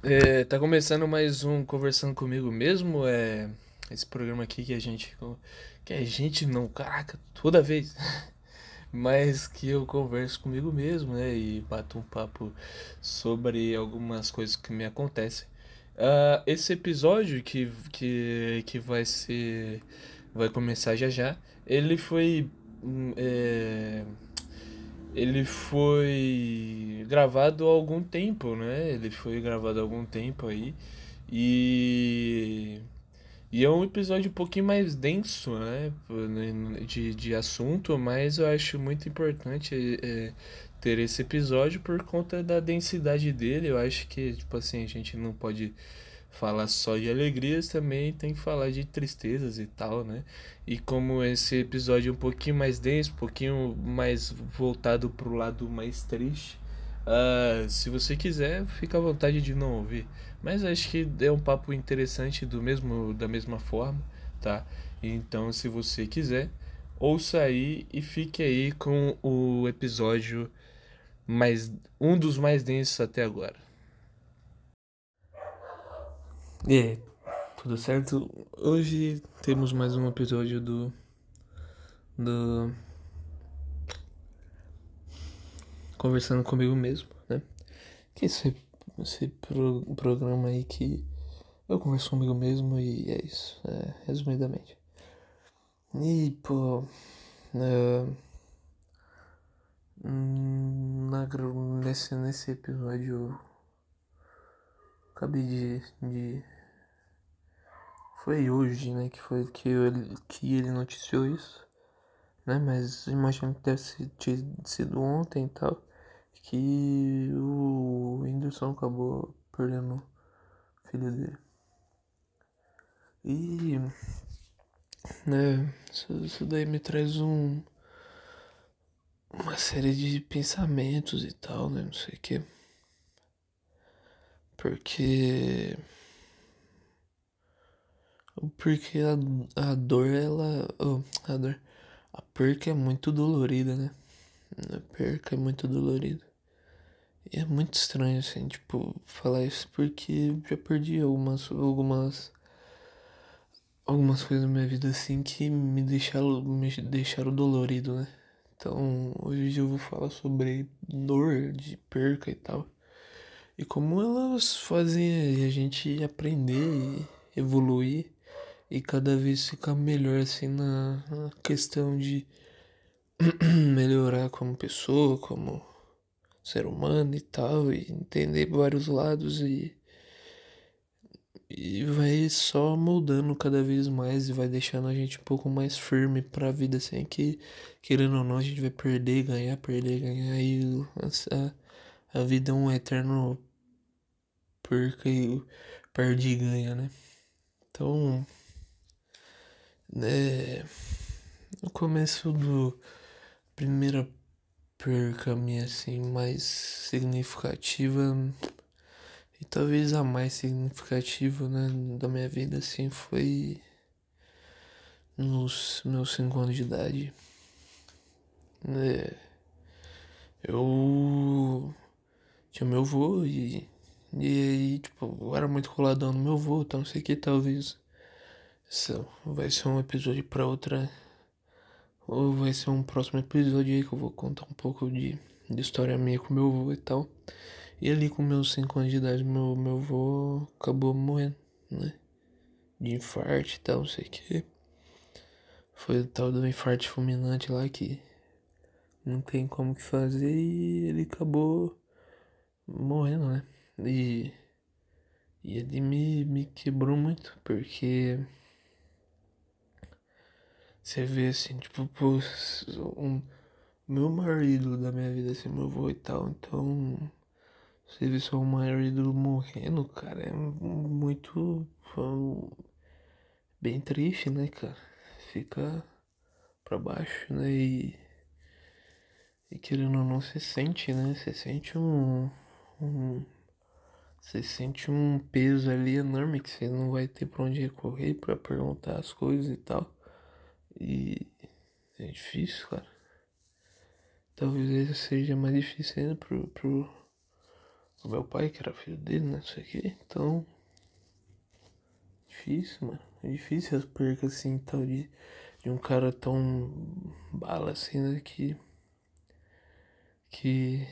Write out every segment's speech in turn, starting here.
É, tá começando mais um Conversando Comigo Mesmo, é esse programa aqui que a gente, que a gente não, caraca, toda vez, mas que eu converso comigo mesmo, né, e bato um papo sobre algumas coisas que me acontecem. Uh, esse episódio que, que, que vai ser, vai começar já já, ele foi, hum, é, ele foi gravado há algum tempo, né? Ele foi gravado há algum tempo aí. E. E é um episódio um pouquinho mais denso, né? De, de assunto, mas eu acho muito importante é, ter esse episódio por conta da densidade dele. Eu acho que, tipo assim, a gente não pode falar só de alegrias, também tem que falar de tristezas e tal, né? E como esse episódio é um pouquinho mais denso, um pouquinho mais voltado pro lado mais triste, uh, se você quiser, fica à vontade de não ouvir. Mas acho que é um papo interessante do mesmo, da mesma forma, tá? Então, se você quiser, ouça aí e fique aí com o episódio mais um dos mais densos até agora. E aí, tudo certo? Hoje temos mais um episódio do. do. Conversando comigo mesmo, né? Que esse, esse pro, programa aí que eu converso comigo mesmo e é isso, é, resumidamente. E, pô. Uh, na, nesse, nesse episódio acabei de, de foi hoje, né, que foi que ele, que ele noticiou isso, né, mas imagino que deve ter sido ontem e tal, que o Whindersson acabou perdendo o filho dele. E, né, isso, isso daí me traz um, uma série de pensamentos e tal, né, não sei o que. Porque. Porque a, a dor, ela. Oh, a dor. A perca é muito dolorida, né? A perca é muito dolorida. E é muito estranho, assim, tipo, falar isso porque já perdi algumas. algumas. algumas coisas na minha vida assim que me deixaram. me deixaram dolorido, né? Então hoje eu vou falar sobre dor de perca e tal. E como elas fazem a gente aprender e evoluir e cada vez ficar melhor assim na, na questão de melhorar como pessoa, como ser humano e tal, e entender vários lados e e vai só moldando cada vez mais e vai deixando a gente um pouco mais firme para a vida assim que querendo ou não a gente vai perder, ganhar, perder, ganhar e a, a vida é um eterno perca e perde e ganha, né? Então, né, no começo do primeira perca minha assim mais significativa e talvez a mais significativa, né, da minha vida assim foi nos meus 5 anos de idade. É, eu tinha meu avô e e aí, tipo, eu era muito coladão no meu avô, então não sei o que, talvez. Isso vai ser um episódio pra outra. Ou vai ser um próximo episódio aí que eu vou contar um pouco de, de história minha com meu avô e tal. E ali com meus 5 anos de idade, meu, meu avô acabou morrendo, né? De infarto e tal, não sei o que. Foi o tal do infarto fulminante lá que não tem como que fazer e ele acabou morrendo, né? E, e ele me, me quebrou muito, porque você vê assim, tipo, pô, um, meu marido da minha vida, assim, meu avô e tal, então você vê só um marido morrendo, cara, é muito bem triste, né, cara? Fica pra baixo, né? E, e querendo ou não, você sente, né? Você sente um, um você sente um peso ali enorme que você não vai ter pra onde recorrer para perguntar as coisas e tal. E é difícil, cara. Talvez seja mais difícil ainda pro, pro, o meu pai, que era filho dele, né? Isso aqui. Então. Difícil, mano. É difícil as percas assim, tal, de, de um cara tão bala assim, né? Que. Que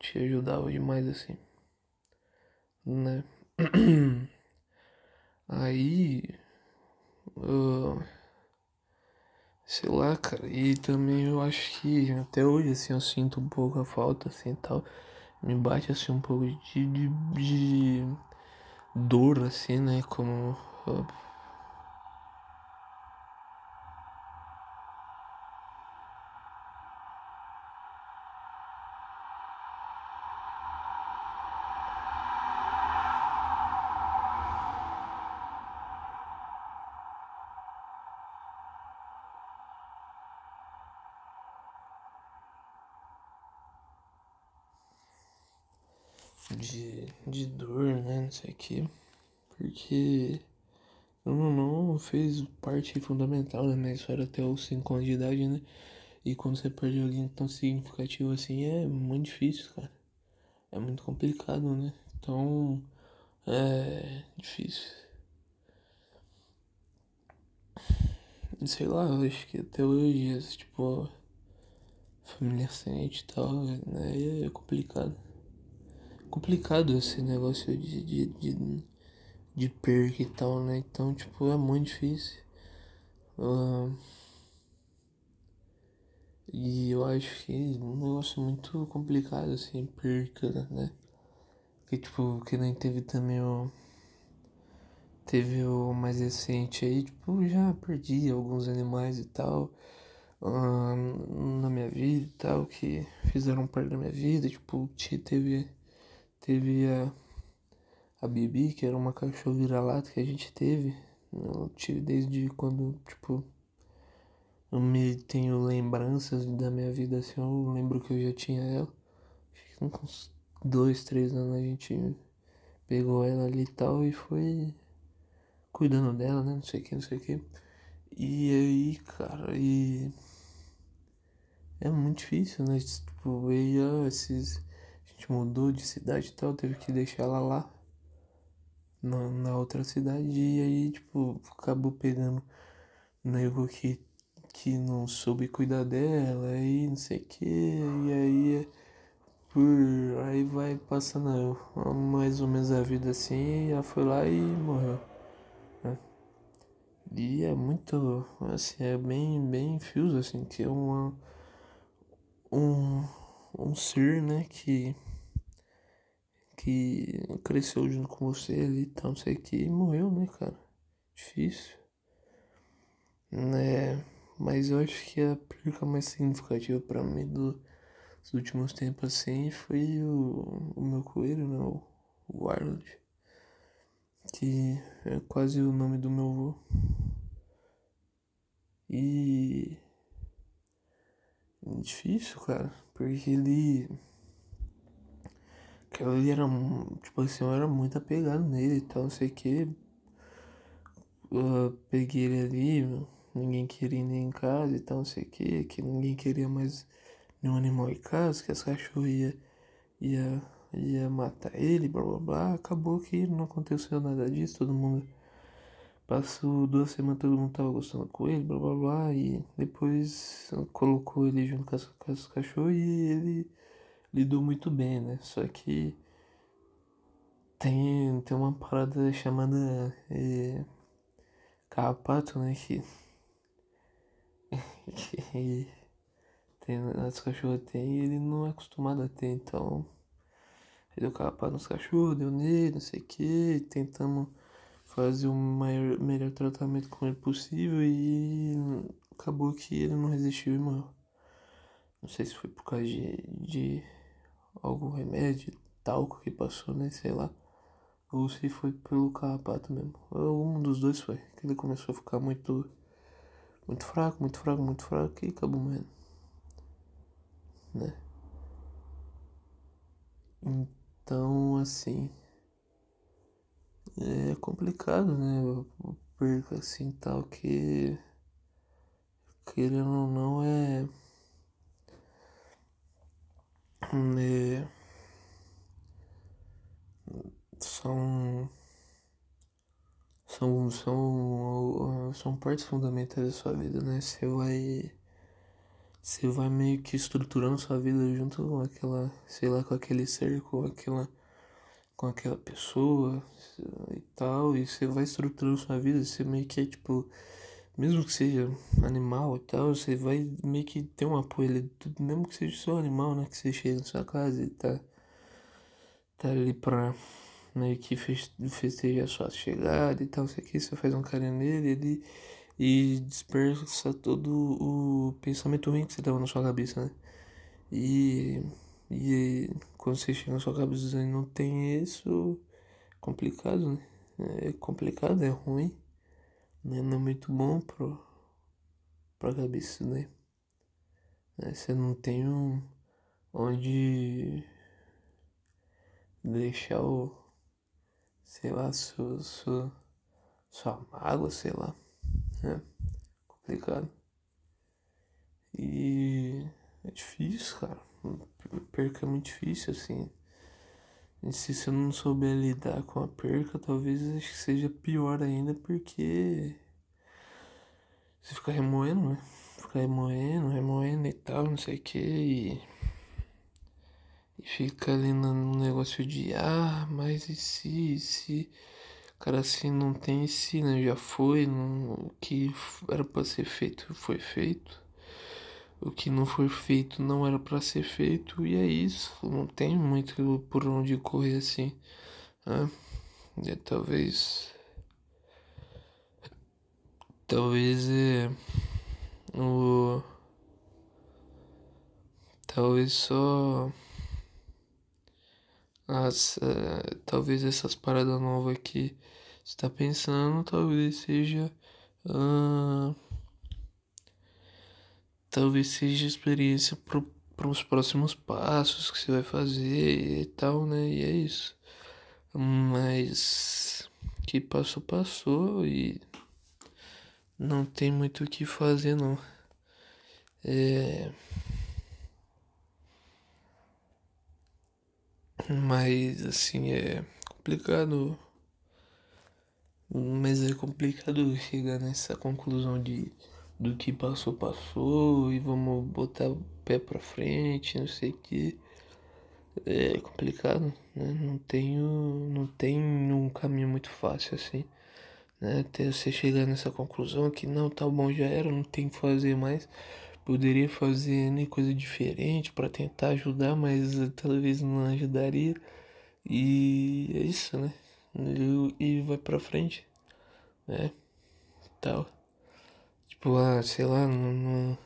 te ajudava demais assim. Né? Aí. Uh, sei lá, cara. E também eu acho que até hoje, assim, eu sinto um pouco a falta, assim, tal. Me bate, assim, um pouco de, de, de dor, assim, né? Como. Uh, de, de dor, né? Não sei o que. Porque não, não fez parte fundamental da minha história até os 5 anos de idade, né? E quando você perde alguém tão significativo assim é muito difícil, cara. É muito complicado, né? Então é difícil. Sei lá, eu acho que até hoje, tipo, família sente e tal, né? É complicado complicado esse negócio de, de, de, de perca e tal, né? Então, tipo, é muito difícil. Uh, e eu acho que é um negócio muito complicado, assim, perca, né? Que, tipo, que nem teve também o. Teve o mais recente aí, tipo, já perdi alguns animais e tal. Uh, na minha vida e tal, que fizeram parte da minha vida, tipo, teve Teve a, a Bibi, que era uma cachorra vira-lata que a gente teve. Eu tive desde quando, tipo, eu me tenho lembranças da minha vida assim, eu lembro que eu já tinha ela. Acho que uns dois, três anos a gente pegou ela ali e tal e foi cuidando dela, né? Não sei o que, não sei o que. E aí, cara, e. É muito difícil, né? Tipo, veio esses gente mudou de cidade e tal, teve que deixar ela lá na, na outra cidade e aí, tipo, acabou pegando nego que, que não soube cuidar dela aí não sei o que, e aí por aí vai passando mais ou menos a vida assim, e ela foi lá e morreu. Né? E é muito, assim, é bem, bem fios, assim, que é uma, um, um ser, né, que que cresceu junto com você ali e tal, não sei o que, e morreu, né, cara? Difícil. Né? Mas eu acho que a perca mais significativa para mim do, dos últimos tempos assim foi o, o meu coelho, né? O, o Arnold. Que é quase o nome do meu avô. E. Difícil, cara, porque ele que ele era, tipo assim, eu era muito apegado nele e tal, não sei o que. Peguei ele ali, ninguém queria ir em casa e tal, não sei o que, que ninguém queria mais nenhum animal em casa, que as cachorras ia, ia, ia matar ele, blá blá blá. Acabou que não aconteceu nada disso, todo mundo passou duas semanas, todo mundo tava gostando com ele, blá blá blá, e depois colocou ele junto com as, com as cachorras e ele lidou muito bem, né? Só que tem, tem uma parada chamada é, carrapato, né? Que, que tem, as cachorras têm e ele não é acostumado a ter, então ele deu carrapato nos cachorros, deu nele, não sei o que, tentamos fazer o maior, melhor tratamento com ele possível e acabou que ele não resistiu e morreu. Não sei se foi por causa de, de algum remédio, talco que passou, né? Sei lá. Ou se foi pelo carrapato mesmo. Um dos dois foi. Que ele começou a ficar muito. Muito fraco, muito fraco, muito fraco e acabou morrendo. Né? Então, assim. É complicado, né? Eu perco assim tal que. Querendo ou não é é, são são são são partes fundamentais da sua vida, né? Você vai você vai meio que estruturando sua vida junto com aquela, sei lá, com aquele ser, com aquela com aquela pessoa e tal, e você vai estruturando sua vida, você meio que é tipo mesmo que seja animal e tal, você vai meio que ter um apoio ali, mesmo que seja só animal, né? Que você chega na sua casa e tá, tá ali pra meio que festejar a sua chegada e tal, sei que você faz um carinho nele ele, e dispersa todo o pensamento ruim que você tava na sua cabeça, né? E, e quando você chega na sua cabeça e não tem isso, é complicado, né? É complicado, é ruim né? não é muito bom pro, pra cabeça, né? Você não tem um, onde deixar o, sei lá, sua, sua, sua mágoa, sei lá, né? Complicado. E é difícil, cara. Perca é muito difícil, assim. E se você não souber lidar com a perca, talvez acho que seja pior ainda, porque você fica remoendo, né? Fica remoendo, remoendo e tal, não sei o que, e, e fica ali no negócio de ah, mas e se, e se, cara, assim não tem e se, né? Já foi, não, o que era para ser feito foi feito o que não foi feito não era para ser feito e é isso. Não tem muito por onde correr assim. Né? E talvez. Talvez é. O. Talvez só. As, uh, talvez essas paradas novas que você tá pensando, talvez seja. Uh, talvez seja experiência para os próximos passos que você vai fazer e tal, né? E é isso. Mas que passou, passou e não tem muito o que fazer não. É... Mas assim é complicado. Mas é complicado chegar nessa conclusão de do que passou, passou e vamos botar o pé pra frente, não sei o que. É complicado, né? Não tenho, não tem um caminho muito fácil assim, né? Até você chegar nessa conclusão que não, tá bom, já era, não tem que fazer mais. Poderia fazer nem coisa diferente para tentar ajudar, mas talvez não ajudaria. E é isso, né? E, e vai pra frente, né? Tal. Tipo, ah, sei lá, no,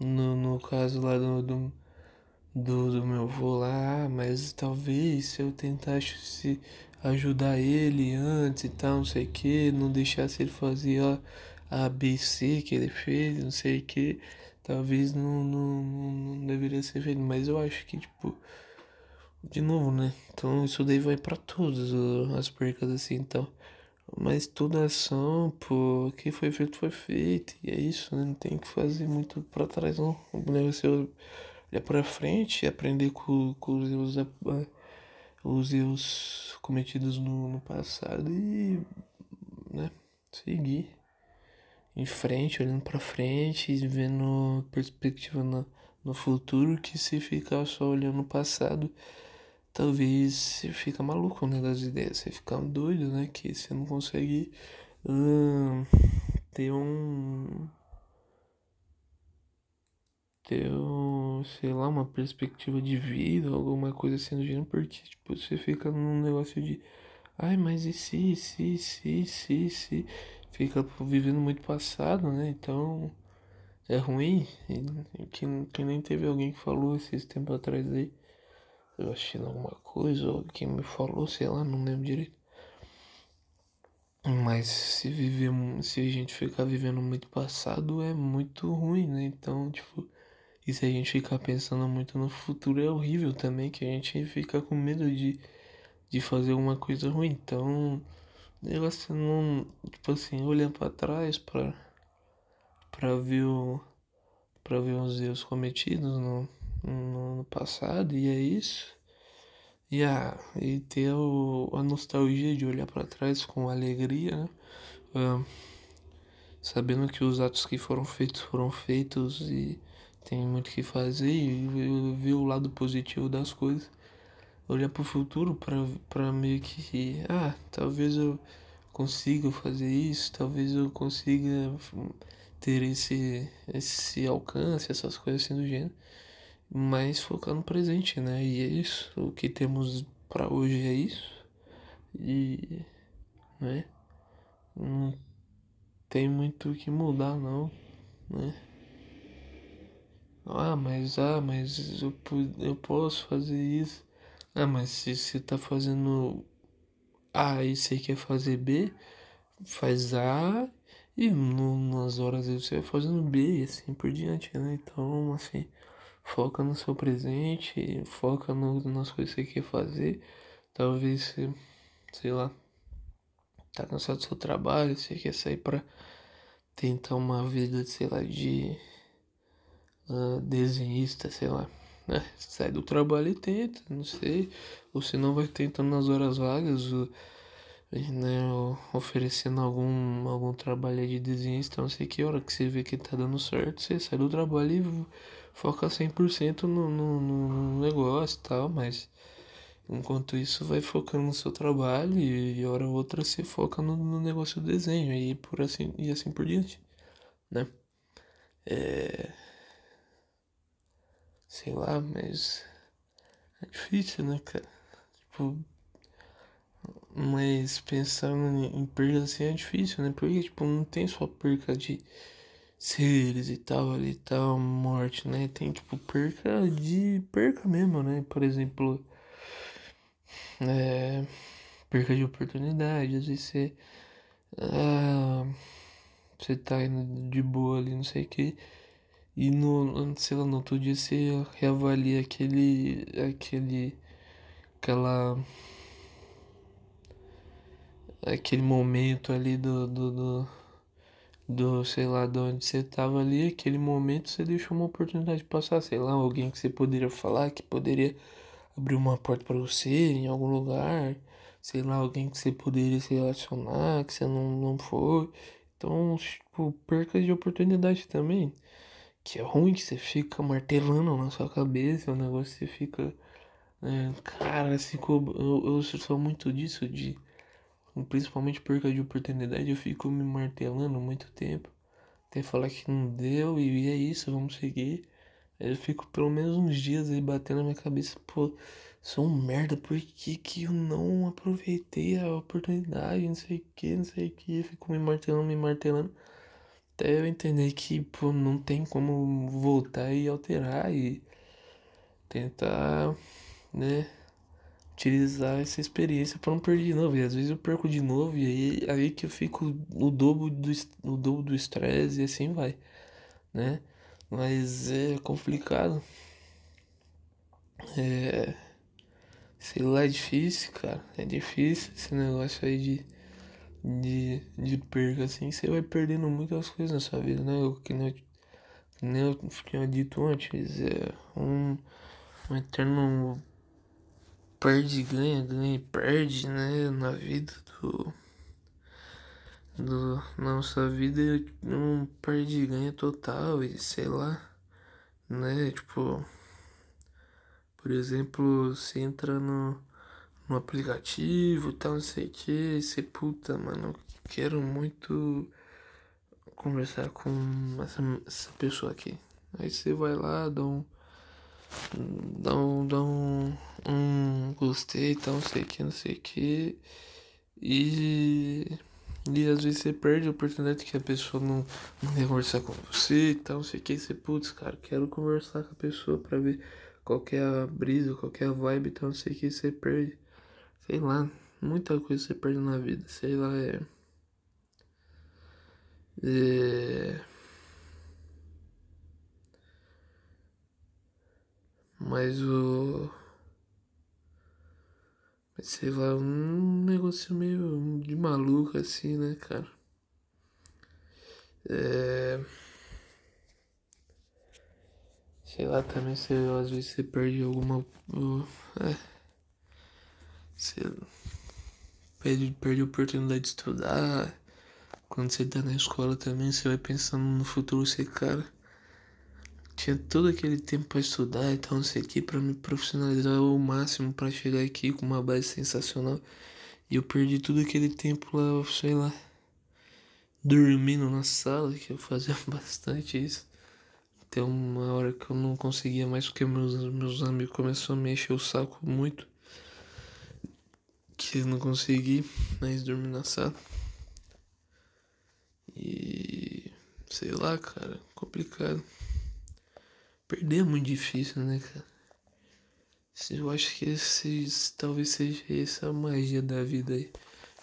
no, no caso lá do, do, do, do meu avô lá, mas talvez se eu tentasse se ajudar ele antes e tal, não sei o que, não deixasse ele fazer ó, a ABC que ele fez, não sei o que, talvez não, não, não deveria ser feito, mas eu acho que, tipo, de novo, né? Então isso daí vai para todas as percas assim, então. Mas toda ação, pô, que foi feito foi feito. E é isso, né? Não tem que fazer muito pra trás, não. O negócio é olhar pra frente e aprender com, com os erros, os erros cometidos no, no passado e, né? Seguir em frente, olhando pra frente vendo perspectiva no, no futuro que se ficar só olhando no passado talvez você fica maluco né, das ideias, você fica doido, né? Que você não consegue hum, ter um. ter um, sei lá, uma perspectiva de vida, alguma coisa assim do gênero, porque tipo, você fica num negócio de. Ai, mas e se, se, se, se, se. Fica vivendo muito passado, né? Então é ruim. Que, que nem teve alguém que falou esses tempos atrás aí eu assistindo alguma coisa, ou quem me falou, sei lá, não lembro direito. Mas se viver, se a gente ficar vivendo muito passado é muito ruim, né? Então, tipo, e se a gente ficar pensando muito no futuro é horrível também, que a gente fica com medo de, de fazer alguma coisa ruim. Então, negócio não, tipo assim, olhando para trás para para ver o para ver os erros cometidos no no, no passado e é isso. E, a, e ter o, a nostalgia de olhar para trás com alegria, né? Uh, sabendo que os atos que foram feitos foram feitos e tem muito que fazer e ver o lado positivo das coisas. Olhar para o futuro para meio que, ah, talvez eu consiga fazer isso, talvez eu consiga ter esse, esse alcance, essas coisas assim do gênero mas focar no presente, né? E é isso, o que temos para hoje é isso. E, né? Não tem muito o que mudar não, né? Ah, mas ah, mas eu, eu posso fazer isso. Ah, mas se você tá fazendo A e você quer fazer B, faz A e no, nas horas você vai fazendo B e assim por diante, né? Então, assim, Foca no seu presente, foca no, nas coisas que você quer fazer. Talvez sei lá, tá cansado do seu trabalho, você quer sair pra tentar uma vida, sei lá, de uh, desenhista, sei lá. Né? Sai do trabalho e tenta, não sei. Ou se não vai tentando nas horas vagas, né, oferecendo algum, algum trabalho de desenhista, não sei que hora que você vê que tá dando certo, você sai do trabalho e foca 100% no, no, no negócio e tal, mas enquanto isso vai focando no seu trabalho e, e hora ou outra você foca no, no negócio do desenho e por assim e assim por diante, né? É... Sei lá, mas é difícil, né, cara? Tipo, mas pensando em perda assim é difícil, né? Porque, tipo, não tem só perca de seres e tal, ali tal, morte, né? Tem tipo perca de perca mesmo, né? Por exemplo, é, perca de oportunidade, às vezes você, ah, você tá indo de boa ali, não sei o que, e no, sei lá, no outro dia você reavalia aquele, aquele, aquela, aquele momento ali do, do, do do, sei lá, de onde você tava ali, aquele momento você deixou uma oportunidade de passar, sei lá, alguém que você poderia falar, que poderia abrir uma porta para você em algum lugar, sei lá, alguém que você poderia se relacionar, que você não, não foi. Então, tipo, perca de oportunidade também. Que é ruim que você fica martelando na sua cabeça, o negócio você fica. É, cara, assim, eu, eu sou muito disso, de principalmente perca de oportunidade, eu fico me martelando muito tempo. Até falar que não deu e é isso, vamos seguir. Aí eu fico pelo menos uns dias aí batendo na minha cabeça, pô, sou um merda, por que, que eu não aproveitei a oportunidade, não sei o que, não sei o que, eu fico me martelando, me martelando. Até eu entender que, pô, não tem como voltar e alterar e tentar, né, utilizar essa experiência para não perder de novo. E às vezes eu perco de novo e aí, aí que eu fico no dobro do, no dobro do estresse e assim vai, né? Mas é complicado. É. Sei lá, é difícil, cara. É difícil esse negócio aí de. De, de perca, assim. Você vai perdendo muitas coisas na sua vida, né? Que nem eu, que nem eu tinha dito antes. É um, um eterno perde, ganha, ganha e perde, né? Na vida do. do nossa vida um perde e ganha total e sei lá, né? Tipo, por exemplo, você entra no, no aplicativo tal, não sei o que, você puta, mano, quero muito conversar com essa, essa pessoa aqui. Aí você vai lá, dá um dá um, dá um, gostei, tal, não sei o que, não sei o que. E, e às vezes você perde a oportunidade que a pessoa não, não quer conversar com você e tal, não sei o que. Você, putz, cara, quero conversar com a pessoa pra ver qual é a brisa, qual é a vibe e tal, não sei o que. Você perde, sei lá, muita coisa você perde na vida, sei lá, é. É. Mas o. Mas sei lá, um negócio meio de maluco assim, né, cara? É. Sei lá, também você, às vezes você perde alguma. É. Você perde, perde a oportunidade de estudar. Quando você tá na escola também, você vai pensando no futuro, você, cara. Tinha todo aquele tempo para estudar e tal, não sei o que, pra me profissionalizar ao máximo para chegar aqui com uma base sensacional. E eu perdi todo aquele tempo lá, sei lá, dormindo na sala, que eu fazia bastante isso. Até uma hora que eu não conseguia mais porque meus, meus amigos começaram a me encher o saco muito. Que eu não consegui mais dormir na sala. E sei lá, cara, complicado. Perder é muito difícil, né, cara? Eu acho que esse talvez seja essa a magia da vida aí.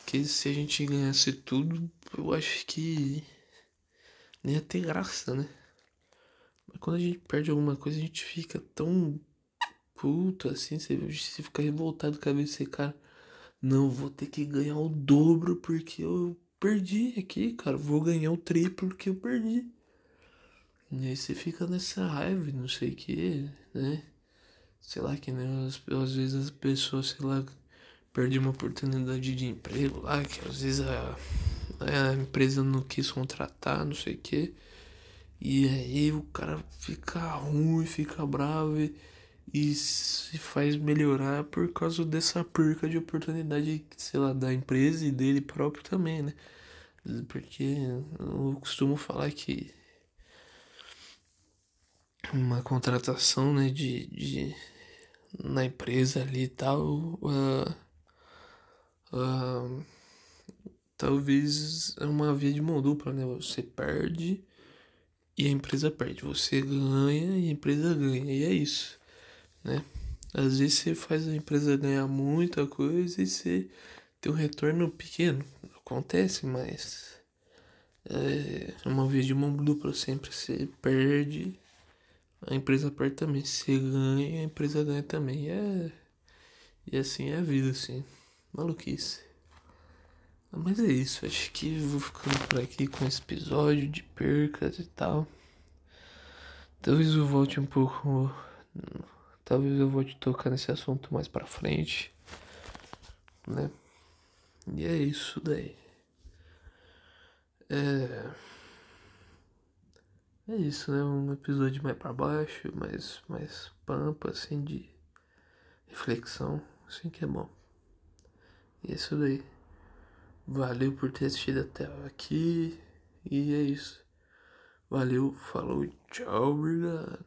Que se a gente ganhasse tudo, eu acho que nem ia ter graça, né? Mas quando a gente perde alguma coisa, a gente fica tão puto assim, você, você fica revoltado com a cabeça, cara. Não, vou ter que ganhar o dobro porque eu perdi aqui, cara. Vou ganhar o triplo que eu perdi. E aí você fica nessa raiva, não sei o que, né? Sei lá, que né, às, às vezes as pessoas, sei lá, perdem uma oportunidade de emprego lá, que às vezes a, a empresa não quis contratar, não sei o que. E aí o cara fica ruim, fica bravo e, e se faz melhorar por causa dessa perca de oportunidade, sei lá, da empresa e dele próprio também, né? Porque eu costumo falar que uma contratação, né, de, de na empresa ali e tal, uh, uh, talvez é uma via de mão dupla, né? Você perde e a empresa perde. Você ganha e a empresa ganha. E é isso, né? Às vezes você faz a empresa ganhar muita coisa e você tem um retorno pequeno. Acontece, mas é uma via de mão dupla. Sempre você perde, a empresa perde também. Você ganha, a empresa ganha também. E, é, e assim é a vida, assim. Maluquice. Mas é isso, acho que vou ficando por aqui com esse episódio de percas e tal. Talvez eu volte um pouco. Talvez eu volte tocar nesse assunto mais pra frente. Né? E é isso daí. É. É isso, né? Um episódio mais pra baixo, mais, mais pampa, assim, de reflexão. Assim que é bom. E é isso daí. Valeu por ter assistido até aqui. E é isso. Valeu, falou, tchau, obrigado.